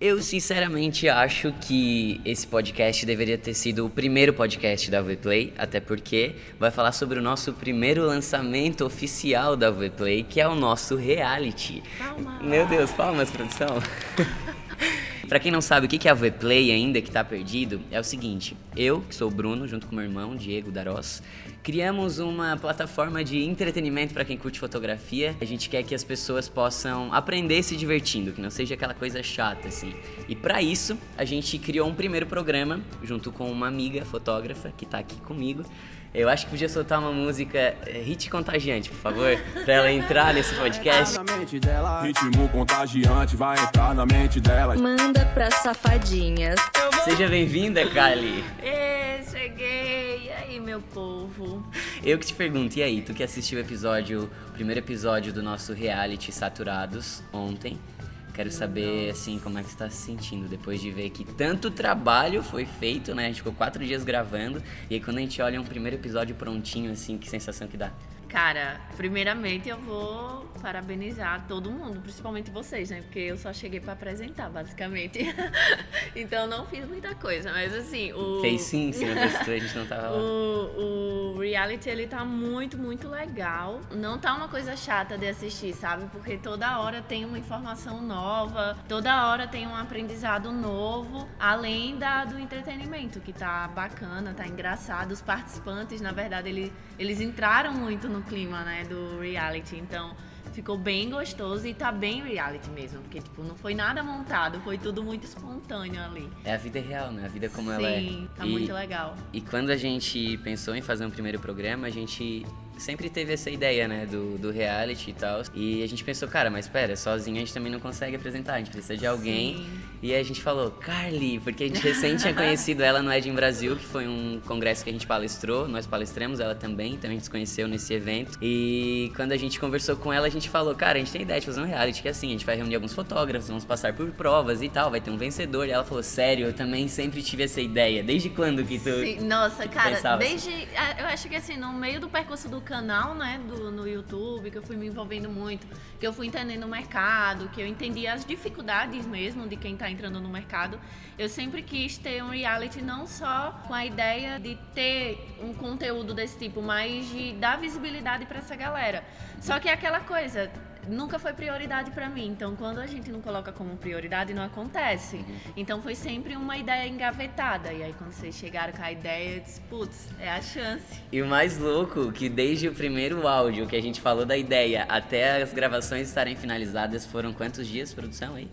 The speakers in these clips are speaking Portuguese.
Eu sinceramente acho que esse podcast deveria ter sido o primeiro podcast da Vplay, até porque vai falar sobre o nosso primeiro lançamento oficial da Vplay, que é o nosso reality. Calma. Meu Deus, palmas, produção. Pra quem não sabe o que é a Vplay ainda, que tá perdido, é o seguinte: eu, que sou o Bruno, junto com meu irmão, Diego Daros, criamos uma plataforma de entretenimento para quem curte fotografia. A gente quer que as pessoas possam aprender se divertindo, que não seja aquela coisa chata assim. E para isso, a gente criou um primeiro programa junto com uma amiga fotógrafa que tá aqui comigo. Eu acho que podia soltar uma música eh, hit contagiante, por favor, pra ela entrar nesse podcast. Na mente dela, ritmo contagiante vai entrar na mente dela. Manda pra safadinhas. Seja bem-vinda, Kali. Meu povo? Eu que te pergunto, e aí, tu que assistiu o episódio, o primeiro episódio do nosso reality Saturados ontem, quero saber, assim, como é que você tá se sentindo depois de ver que tanto trabalho foi feito, né? A gente ficou quatro dias gravando, e aí quando a gente olha um primeiro episódio prontinho, assim, que sensação que dá? Cara, primeiramente eu vou parabenizar todo mundo, principalmente vocês, né? Porque eu só cheguei pra apresentar, basicamente. então não fiz muita coisa, mas assim, o. Fez sim, se não a gente não tava lá. O, o reality ele tá muito, muito legal. Não tá uma coisa chata de assistir, sabe? Porque toda hora tem uma informação nova, toda hora tem um aprendizado novo, além da, do entretenimento, que tá bacana, tá engraçado. Os participantes, na verdade, ele, eles entraram muito no clima, né, do reality. Então, ficou bem gostoso e tá bem reality mesmo. Porque, tipo, não foi nada montado, foi tudo muito espontâneo ali. É a vida real, né? A vida como Sim, ela é. tá E- muito legal. E quando a gente pensou em fazer um primeiro programa, a gente sempre teve essa ideia, né, do, do reality e tal. E a gente pensou, cara, mas pera, sozinho a gente também não consegue apresentar, a gente precisa de alguém. Sim. E a gente falou, Carly, porque a gente recém tinha conhecido ela no Edin Brasil, que foi um congresso que a gente palestrou, nós palestramos ela também, então a gente se conheceu nesse evento. E quando a gente conversou com ela, a gente falou, cara, a gente tem ideia de fazer um reality, que é assim, a gente vai reunir alguns fotógrafos, vamos passar por provas e tal, vai ter um vencedor. E ela falou, sério, eu também sempre tive essa ideia. Desde quando que tu... Sim, nossa, cara, pensava desde. ah, Eu acho que assim, no meio do percurso do canal, né, do, no YouTube, que eu fui me envolvendo muito, que eu fui entendendo o mercado, que eu entendi as dificuldades mesmo de quem tá entrando no mercado, eu sempre quis ter um reality não só com a ideia de ter um conteúdo desse tipo, mas de dar visibilidade pra essa galera. Só que é aquela coisa. Nunca foi prioridade pra mim, então quando a gente não coloca como prioridade, não acontece. Então foi sempre uma ideia engavetada. E aí quando vocês chegaram com a ideia, eu disse, putz, é a chance. E o mais louco, que desde o primeiro áudio que a gente falou da ideia até as gravações estarem finalizadas, foram quantos dias, produção aí?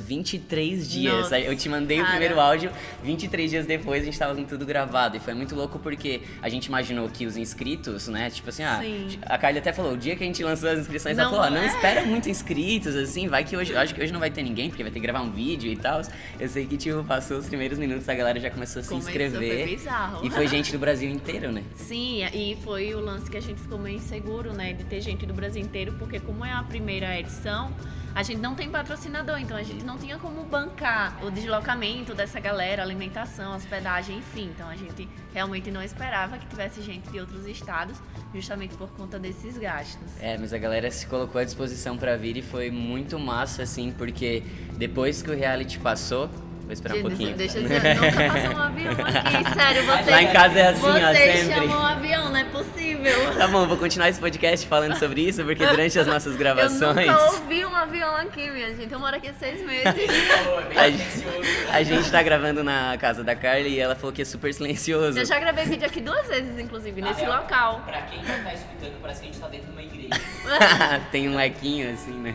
23 dias. Nossa, eu te mandei o cara. primeiro áudio, 23 dias depois a gente tava com tudo gravado. E foi muito louco porque a gente imaginou que os inscritos, né? Tipo assim, ah, a Carly até falou, o dia que a gente lançou as inscrições, ela Não falou, ó, não é. espera muito inscritos, assim, vai que hoje. Eu acho que hoje não vai ter ninguém, porque vai ter que gravar um vídeo e tal. Eu sei que, tipo, passou os primeiros minutos, a galera já começou a se Começou, inscrever. foi bizarro. E foi gente do Brasil inteiro, né? Sim, e foi o lance que a gente ficou meio inseguro, né? De ter gente do Brasil inteiro, porque como é a primeira edição, a gente não tem patrocinador, então a gente não tinha como bancar o deslocamento dessa galera, alimentação, hospedagem, enfim. Então a gente realmente não esperava que tivesse gente de outros estados, justamente por conta desses gastos. É, mas a galera se colocou à disposição pra vir e foi muito massa, assim, porque depois que o reality passou. Vou esperar um pouquinho. Deixa eu dizer, nunca passou um avião aqui, sério, vocês. Lá em casa é assim, ó, Vocês sempre. chamam um avião, não é possível. Tá bom, vou continuar esse podcast falando sobre isso, porque durante as nossas Eu gravações. nunca ouvi um avião aqui, minha gente. Eu moro aqui há seis meses. A gente, a gente tá gravando na casa da Carly e ela falou que é super silencioso. Eu já gravei vídeo aqui duas vezes, inclusive, nesse local. Pra quem não tá escutando, parece que a gente tá dentro de uma igreja. Tem um equinho assim, né?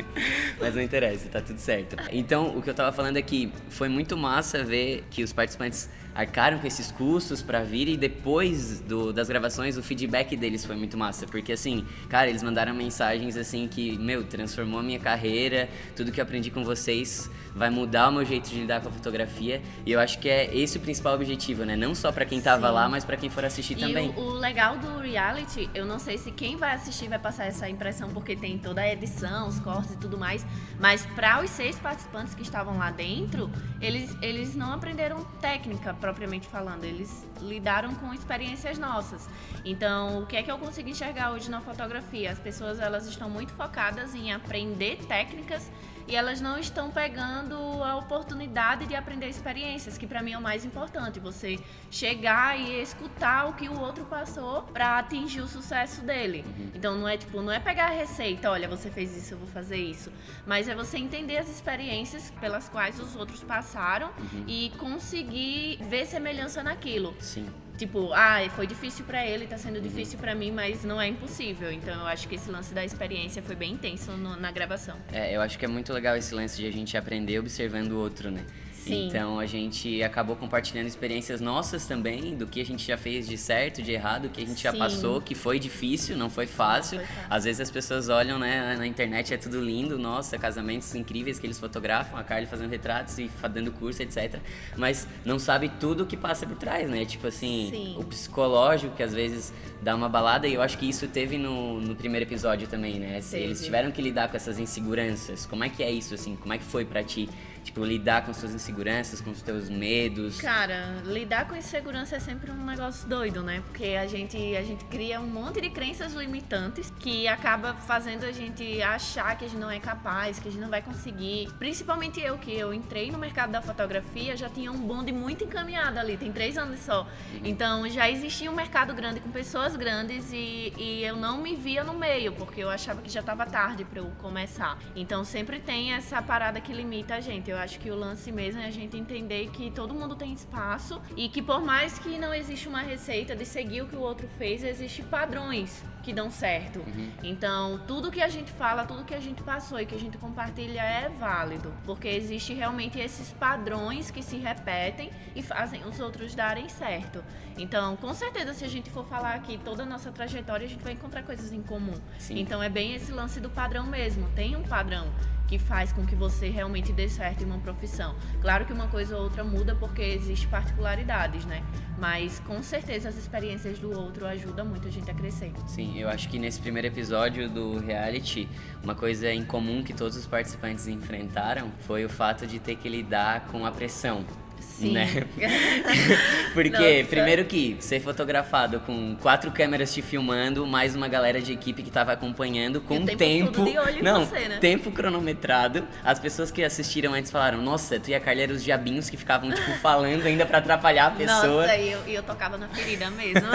Mas não interessa, tá tudo certo. Então, o que eu tava falando é que foi muito massa ver que os participantes arcaram com esses custos pra vir e depois do- das gravações o feedback deles foi muito massa, porque assim, cara, eles mandaram mensagens assim que, meu, transformou a minha carreira, tudo que eu aprendi com vocês vai mudar o meu jeito de lidar com a fotografia e eu acho que é esse o principal objetivo, né? Não só pra quem tava Sim. lá, mas pra quem for assistir E também. o, o legal do reality, eu não sei se quem vai assistir vai passar essa impressão, porque tem toda a edição, os cortes e tudo mais, mas para os seis participantes que estavam lá dentro, eles, eles não aprenderam técnica propriamente falando, eles lidaram com experiências nossas. Então, o que é que eu consigo enxergar hoje na fotografia? As pessoas elas estão muito focadas em aprender técnicas e elas não estão pegando a oportunidade de aprender experiências, que para mim é o mais importante, você chegar e escutar o que o outro passou para atingir o sucesso dele. Então não é tipo, não é pegar a receita, olha, você fez isso, eu vou fazer isso, mas é você entender as experiências pelas quais os outros passaram e conseguir ver semelhança naquilo. Sim. Tipo, ah, foi difícil pra ele, tá sendo difícil pra mim, mas não é impossível. Então eu acho que esse lance da experiência foi bem intenso no- na gravação. É, eu acho que é muito legal esse lance de a gente aprender observando o outro, né? Sim. Então a gente acabou compartilhando experiências nossas também, do que a gente já fez de certo, de errado, o que a gente já Sim. passou, que foi difícil, não foi fácil. Não foi fácil. Às vezes as pessoas olham, né, na internet é tudo lindo, nossa, casamentos incríveis que eles fotografam, a Carly fazendo retratos e dando curso, etc. Mas não sabe tudo o que passa por trás, né? Tipo assim, Sim. o psicológico que às vezes dá uma balada e eu acho que isso teve no, no primeiro episódio também, né? Se Teve. Eles tiveram que lidar com essas inseguranças. Como é que é isso, assim? Como é que foi pra ti? Tipo, lidar com suas inseguranças, com os teus medos. Cara, lidar com insegurança é sempre um negócio doido, né? Porque a gente, a gente cria um monte de crenças limitantes que acaba fazendo a gente achar que a gente não é capaz, que a gente não vai conseguir. Principalmente eu, que eu entrei no mercado da fotografia, já tinha um bonde muito encaminhado ali, tem três anos só. Então já existia um mercado grande com pessoas grandes e, e eu não me via no meio, porque eu achava que já estava tarde para eu começar. Então sempre tem essa parada que limita a gente. Eu acho que o lance mesmo é a gente entender que todo mundo tem espaço e que por mais que não existe uma receita de seguir o que o outro fez, existem padrões que dão certo. Então, tudo que a gente fala, tudo que a gente passou e que a gente compartilha é válido, porque existe realmente esses padrões que se repetem e fazem os outros darem certo. Então, com certeza, se a gente for falar aqui toda a nossa trajetória, a gente vai encontrar coisas em comum. Sim. Então, é bem esse lance do padrão mesmo. Tem um padrão que faz com que você realmente dê certo em uma profissão. Claro que uma coisa ou outra muda porque existe particularidades, né? Mas com certeza as experiências do outro ajudam muito a gente a crescer. Sim, eu acho que nesse primeiro episódio do reality, uma coisa em comum que todos os participantes enfrentaram foi o fato de ter que lidar com a pressão. Sim. Né? Porque, Nossa. primeiro que ser fotografado com quatro câmeras te filmando, mais uma galera de equipe que tava acompanhando com E o tempo tempo. não, você, né? tempo cronometrado. As pessoas que assistiram antes falaram: Nossa, tu e a eram os diabinhos que ficavam, tipo, falando ainda pra atrapalhar a pessoa. Nossa, e eu, eu tocava na ferida mesmo.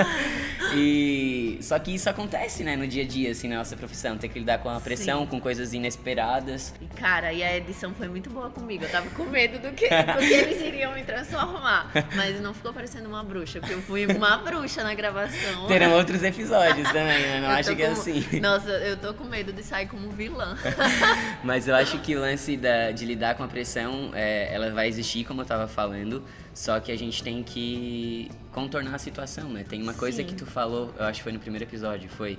E só que isso acontece, né, no dia a dia, assim, na nossa profissão, ter que lidar com a pressão, Sim. com coisas inesperadas. E, cara, e a edição foi muito boa comigo. Eu tava com medo do que, do que eles iriam me transformar. Mas não ficou parecendo uma bruxa, porque eu fui uma bruxa na gravação. Terão outros episódios também, né? Não acho que é assim. Nossa, eu tô com medo de sair como vilã. Mas eu acho que o lance da- de lidar com a pressão, é, ela vai existir, como eu tava falando, só que a gente tem que contornar a situação, né? Tem uma coisa Sim. que tu falou, eu acho que foi no primeiro episódio, foi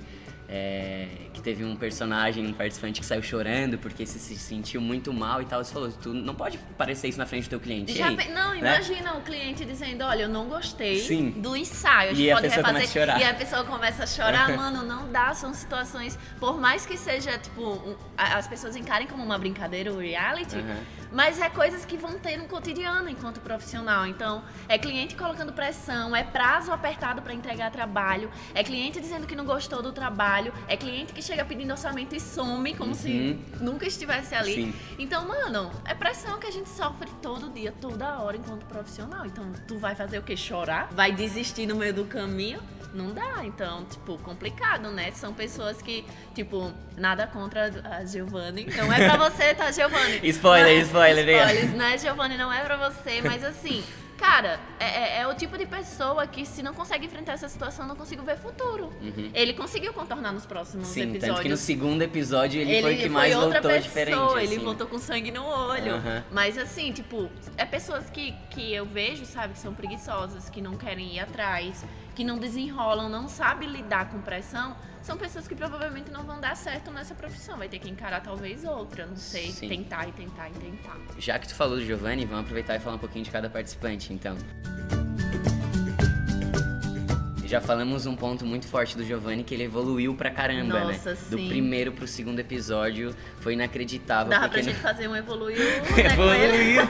é, que teve um personagem, um participante que saiu chorando porque se, se sentiu muito mal e tal. Você falou, tu não pode parecer isso na frente do teu cliente. Já pe- não, né? imagina o cliente dizendo, olha, eu não gostei Sim. do ensaio, a gente E a pode pessoa refazer. começa a chorar. E a pessoa começa a chorar, mano, não dá, são situações, por mais que seja, tipo, um- a- as pessoas encarem como uma brincadeira o reality, Aham. mas é coisas que vão ter no cotidiano enquanto profissional. Então, é cliente colocando pressão, é prazo apertado para entregar trabalho, é cliente dizendo que não gostou do trabalho, é cliente que chega pedindo orçamento e some como se nunca estivesse ali. Sim. Então, mano, é pressão que a gente sofre todo dia, toda hora enquanto profissional. Então, tu vai fazer o quê? Chorar? Vai desistir no meio do caminho? Não dá, então, tipo, complicado, né? São pessoas que, tipo, nada contra a Giovanni. Não é pra você, tá, Giovanni? Spoiler, Mas- spoiler. Spoilers, né, Giovanni? Não é pra você, mas assim, cara, é, é- é o tipo de pessoa que se não consegue enfrentar essa situação, não consigo ver futuro. Ele conseguiu contornar nos próximos Sim, episódios. tanto que no segundo episódio ele, foi o que mais outra voltou pessoa, diferente. Ele assim. voltou com sangue no olho. Aham. Mas assim, tipo, é pessoas que, que eu vejo, sabe, que são preguiçosas, que não querem ir atrás, que não desenrolam, não sabem lidar com pressão. São pessoas que provavelmente não vão dar certo nessa profissão. Vai ter que encarar talvez outra, não sei, Sim. tentar e tentar e tentar. Já que tu falou do Giovanni, vamos aproveitar e falar um pouquinho de cada participante, então. Já falamos um ponto muito forte do Giovanni, que ele evoluiu pra caramba, Nossa, né? Do sim. primeiro pro segundo episódio, foi inacreditável. Dava pra não- gente fazer um evoluiu, né. Evoluiu.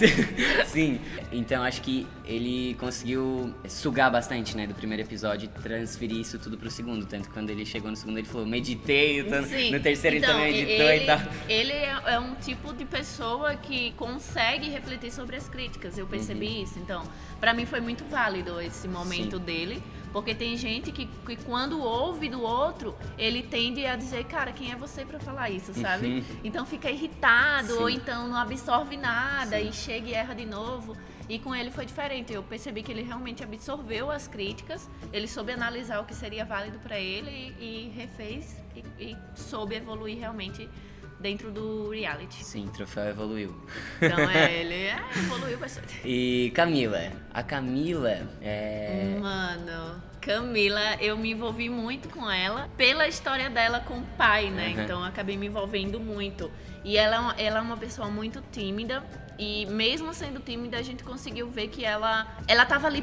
Sim, então acho que ele conseguiu sugar bastante, né, do primeiro episódio e transferir isso tudo pro segundo. Tanto que quando ele chegou no segundo, ele falou, meditei, então, Sim. no terceiro então, ele também meditou ele, e tal. Ele é, é um tipo de pessoa que consegue refletir sobre as críticas. Eu percebi isso. Então, pra mim foi muito válido esse momento Sim. dele. Porque tem gente que, que quando ouve do outro, ele tende a dizer, cara, quem é você pra falar isso, sabe? Uhum. Então fica irritado, Sim. ou então não absorve nada Sim. e chega e erra de novo. E com ele foi diferente. Eu percebi que ele realmente absorveu as críticas, ele soube analisar o que seria válido pra ele e, e refez e, e soube evoluir realmente dentro do reality. Sim, o troféu evoluiu. Então é, ele é, evoluiu bastante. E Camila. A Camila é. Mano, Camila, eu me envolvi muito com ela pela história dela com o pai, né? Uhum. Então eu acabei me envolvendo muito. E ela, é ela é uma pessoa muito tímida. E mesmo sendo tímida, a gente conseguiu ver que ela, ela tava ali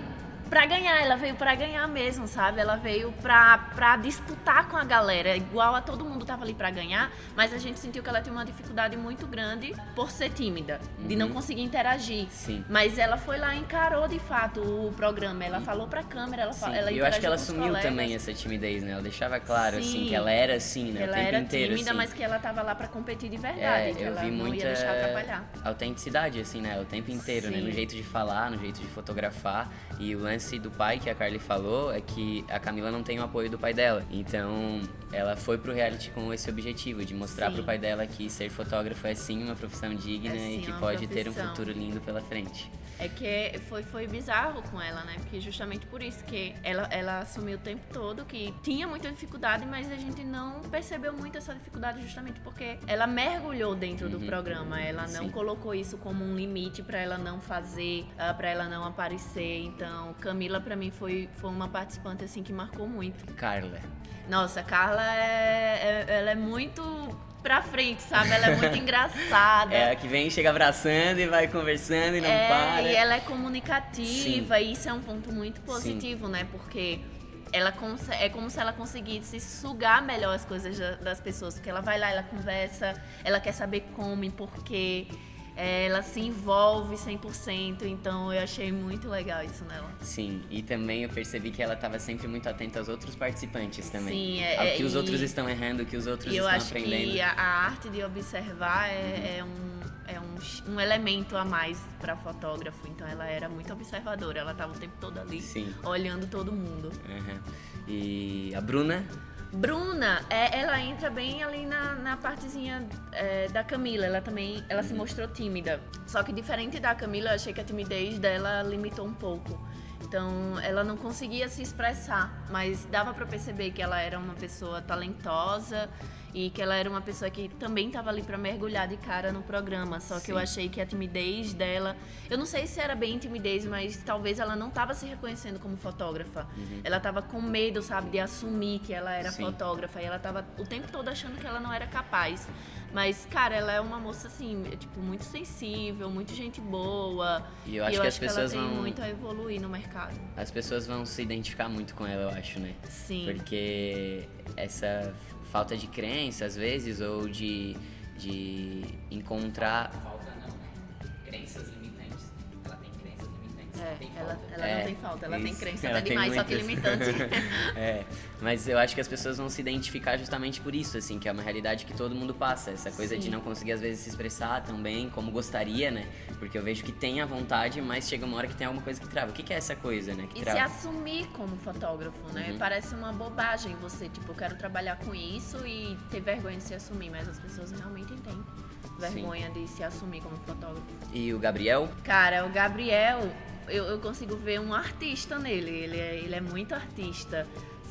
pra ganhar, ela veio pra ganhar mesmo, sabe? Ela veio pra, pra disputar com a galera, igual a todo mundo tava ali pra ganhar, mas a gente sentiu que ela tinha uma dificuldade muito grande por ser tímida, de não Uhum. conseguir interagir. Sim. Mas ela foi lá e encarou de fato o programa. Ela falou pra câmera, ela, fa- ela e eu acho que ela assumiu colegas. também essa timidez, né? Ela deixava claro, assim, Sim. que ela era assim, né? Ela o tempo era inteiro, tímida, assim. mas que ela tava lá pra competir de verdade. É, que eu ela vi não muita ia deixar atrapalhar. autenticidade, assim, né? O tempo inteiro, né? Sim. No jeito de falar, no jeito de fotografar. E o lance do pai, que a Carly falou, é que a Camila não tem o apoio do pai dela. Então, ela foi pro reality com esse objetivo, de mostrar Sim. pro pai dela que ser fotógrafo é sim uma profissão digna É sim e que pode ter um profissão. futuro lindo pela frente. É que foi, foi bizarro com ela, né? Porque justamente por isso que ela, ela assumiu o tempo todo que tinha muita dificuldade, mas a gente não percebeu muito essa dificuldade justamente porque ela mergulhou dentro do Uhum. programa. Ela não Sim. colocou isso como um limite pra ela não fazer, ah, pra ela não aparecer. Então, Camila pra mim foi, foi uma participante assim que marcou muito. Carla. Nossa, a Carla é, é- ela é muito pra frente, sabe? Ela é muito engraçada. É que vem, chega abraçando e vai conversando e não É, para. e ela é comunicativa, e isso é um ponto muito positivo, né? Porque ela é como se ela conseguisse sugar melhor as coisas da- das pessoas. Porque ela vai lá, ela conversa, ela quer saber como e por quê. é, ela se envolve 100%, então eu achei muito legal isso nela. Sim, e também eu percebi que ela estava sempre muito atenta aos outros participantes também. Sim, é- Ao é, que os e- outros estão errando, o que os outros E eu estão acho aprendendo. que a, a arte de observar é, é um, é um, um elemento a mais para fotógrafo. Então ela era muito observadora, ela estava o tempo todo ali, Sim. olhando todo mundo. Aham. E a Bruna, Bruna, é, ela entra bem ali na, na partezinha é, da Camila. Ela também ela se mostrou tímida. Só que diferente da Camila, eu achei que a timidez dela limitou um pouco. Então, ela não conseguia se expressar, mas dava pra perceber que ela era uma pessoa talentosa e que ela era uma pessoa que também estava ali pra mergulhar de cara no programa. Só que eu Sim. achei que a timidez dela, eu não sei se era bem timidez, mas talvez ela não estava se reconhecendo como fotógrafa. Ela estava com medo, sabe, de assumir que ela era Sim. fotógrafa e ela estava o tempo todo achando que ela não era capaz. Mas, cara, ela é uma moça assim, tipo, muito sensível, muito gente boa. E eu acho que as ela pessoas tem vão- muito a evoluir no mercado. as pessoas vão se identificar muito com ela, eu acho, né? Sim. Porque essa falta de crença, às vezes, ou de, de encontrar. Falta não, né? Crenças É, ela, ela É, não tem falta, ela tem isso. crença Ela até tem demais, só que limitante. é, mas eu acho que as pessoas vão se identificar justamente por isso, assim, que é uma realidade que todo mundo passa. Essa coisa de Sim. não conseguir, às vezes, se expressar tão bem como gostaria, né? Porque eu vejo que tem a vontade, mas chega uma hora que tem alguma coisa que trava. O que, que é essa coisa, né? Que E se trava? assumir como fotógrafo, né? Uhum. Parece uma bobagem você, tipo, eu quero trabalhar com isso e ter vergonha de se assumir, mas as pessoas realmente têm vergonha de se assumir como fotógrafo. E o Gabriel? Cara, o Gabriel, eu, eu consigo ver um artista nele. Ele é, ele é muito artista.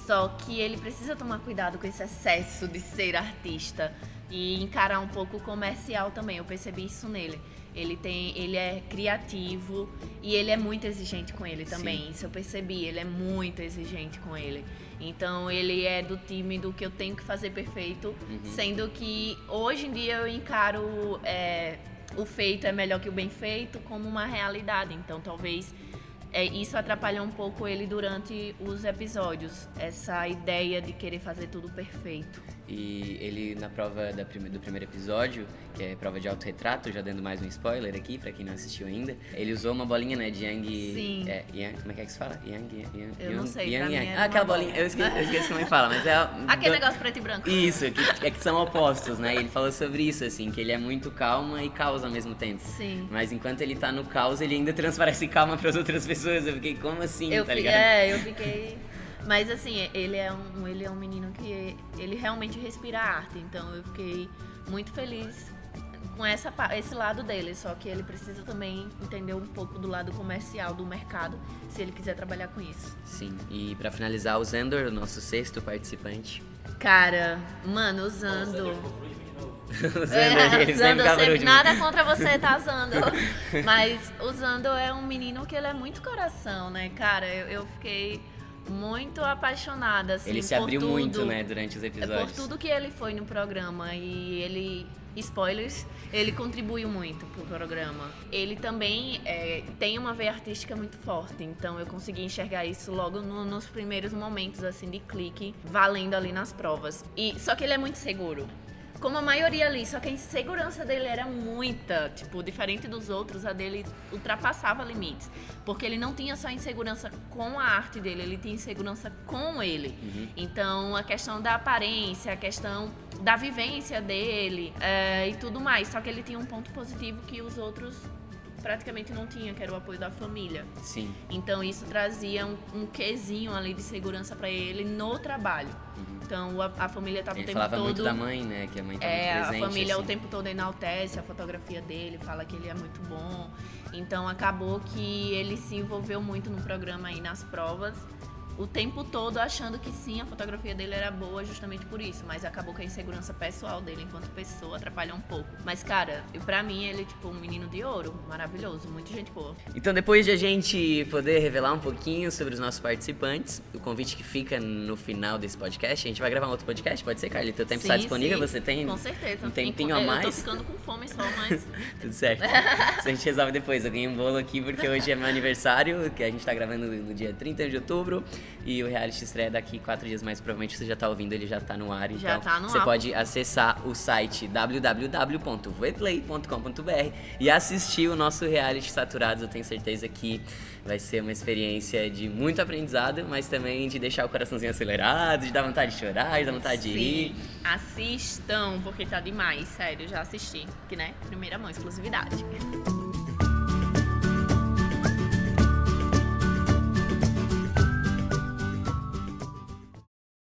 Só que ele precisa tomar cuidado com esse excesso de ser artista e encarar um pouco o comercial também. Eu percebi isso nele. Ele tem, ele é criativo e ele é muito exigente com ele também. Sim. Isso eu percebi. Ele é muito exigente com ele. Então ele é do time do que eu tenho que fazer perfeito, sendo que hoje em dia eu encaro é, o feito é melhor que o bem feito como uma realidade. Então talvez é, isso atrapalha um pouco ele durante os episódios. Essa ideia de querer fazer tudo perfeito. E ele, na prova da do primeiro episódio, que é prova de autorretrato, já dando mais um spoiler aqui pra quem não assistiu ainda, ele usou uma bolinha, né, de Yang. Sim. É, yang como é que é que se fala? Yang, yang, yang Eu não sei, Yang, yang. Ah, aquela bolinha, bola. eu esqueci, eu esqueci como é que fala, mas é. Aquele do- negócio preto e branco. Isso, que, é que são opostos, né? E ele falou sobre isso, assim, que ele é muito calma e caos ao mesmo tempo. Sim. Mas enquanto ele tá no caos, ele ainda transparece calma pras outras pessoas. Eu fiquei, como assim, Eu tá ligado? É, eu fiquei. Mas assim, ele é um, ele é um menino que ele realmente respira arte, então eu fiquei muito feliz com essa, esse lado dele, só que ele precisa também entender um pouco do lado comercial do mercado, se ele quiser trabalhar com isso. Sim, e pra finalizar, o Zendor, o nosso sexto participante. Cara, mano, usando. o Zendor, ele usando sempre nada contra você, tá usando. Mas usando é um menino que ele é muito coração, né, cara? Eu, eu fiquei muito apaixonada, assim, Ele se por abriu tudo. muito, né, durante os É episódios. por tudo que ele foi no programa e ele. Spoilers, ele contribuiu muito pro programa. Ele também é, tem uma veia artística muito forte, então eu consegui enxergar isso logo no- nos primeiros momentos assim de clique, valendo ali nas provas. E só que ele é muito seguro. Como a maioria ali, só que a insegurança dele era muita, tipo, diferente dos outros, a dele ultrapassava limites. Porque ele não tinha só insegurança com a arte dele, ele tinha insegurança com ele. Então, a questão da aparência, a questão da vivência dele é, e tudo mais. Só que ele tinha um ponto positivo que os outros praticamente não tinham, que era o apoio da família. Sim. Então isso trazia um, um quesinho ali de segurança pra ele no trabalho. Então a, a família tava o tempo falava todo. muito da mãe, né? Que a mãe tá É, muito presente. a família assim. o tempo todo enaltece a fotografia dele, fala que ele é muito bom. Então acabou que ele se envolveu muito no programa aí nas provas. O tempo todo achando que sim, a fotografia dele era boa justamente por isso. Mas acabou que a insegurança pessoal dele enquanto pessoa atrapalhou um pouco. Mas, cara, pra mim ele é tipo um menino de ouro, maravilhoso, muito gente boa. Então, depois de a gente poder revelar um pouquinho sobre os nossos participantes, o convite que fica no final desse podcast, a gente vai gravar um outro podcast, pode ser, Carly? Teu tempo está disponível? sim, Você tem Com certeza. um tempinho a Eu tô mais? ficando com fome só, mas. Tudo certo. Isso a gente resolve depois. Eu ganhei um bolo aqui porque hoje é meu aniversário, que a gente tá gravando no dia 30 de outubro. E o reality estreia daqui quatro dias mais. Provavelmente você já tá ouvindo, ele já tá no ar. Já então tá no você ar. pode acessar o site www.vplay.com.br e assistir o nosso reality Saturados. Eu tenho certeza que vai ser uma experiência de muito aprendizado, mas também de deixar o coraçãozinho acelerado, de dar vontade de chorar, de dar vontade de rir. Sim, assistam, porque tá demais, sério, já assisti. Que, né? Primeira mão, exclusividade.